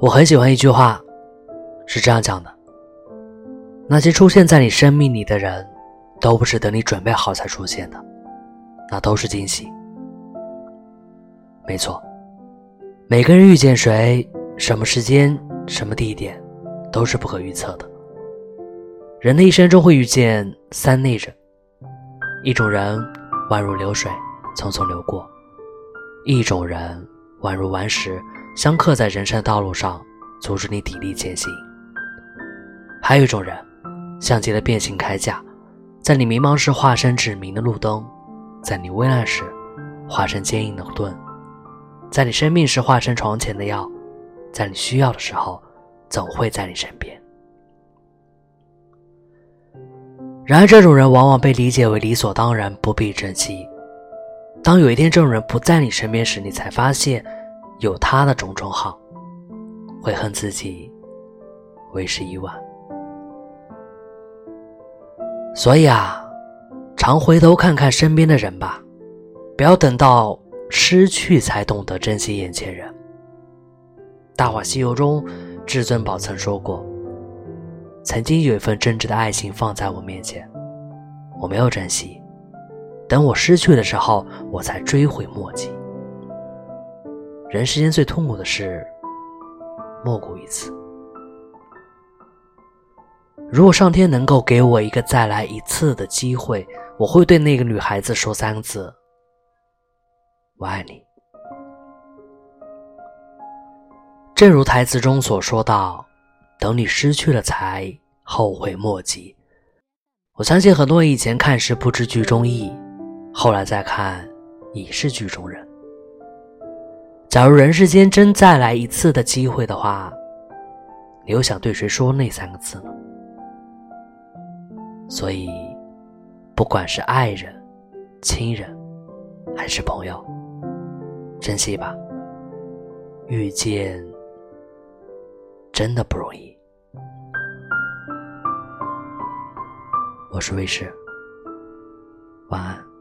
我很喜欢一句话，是这样讲的：那些出现在你生命里的人，都不是等你准备好才出现的，那都是惊喜。没错，每个人遇见谁，什么时间、什么地点，都是不可预测的。人的一生中会遇见三类人：一种人宛如流水，匆匆流过；一种人宛如顽石。相克在人生的道路上，阻止你砥砺前行。还有一种人，像极了变形铠甲，在你迷茫时化身指明的路灯，在你危难时化身坚硬的盾，在你生病时化身床前的药，在你需要的时候，总会在你身边。然而，这种人往往被理解为理所当然，不必珍惜。当有一天这种人不在你身边时，你才发现。有他的种种好，悔恨自己为时已晚。所以啊，常回头看看身边的人吧，不要等到失去才懂得珍惜眼前人。《大话西游》中，至尊宝曾说过：“曾经有一份真挚的爱情放在我面前，我没有珍惜，等我失去的时候，我才追悔莫及。”人世间最痛苦的事，莫过于此。如果上天能够给我一个再来一次的机会，我会对那个女孩子说三个字：“我爱你。”正如台词中所说到：“等你失去了，才后悔莫及。”我相信很多人以前看时不知剧中意，后来再看，已是剧中人。假如人世间真再来一次的机会的话，你又想对谁说那三个字呢？所以，不管是爱人、亲人，还是朋友，珍惜吧。遇见真的不容易。我是卫士，晚安。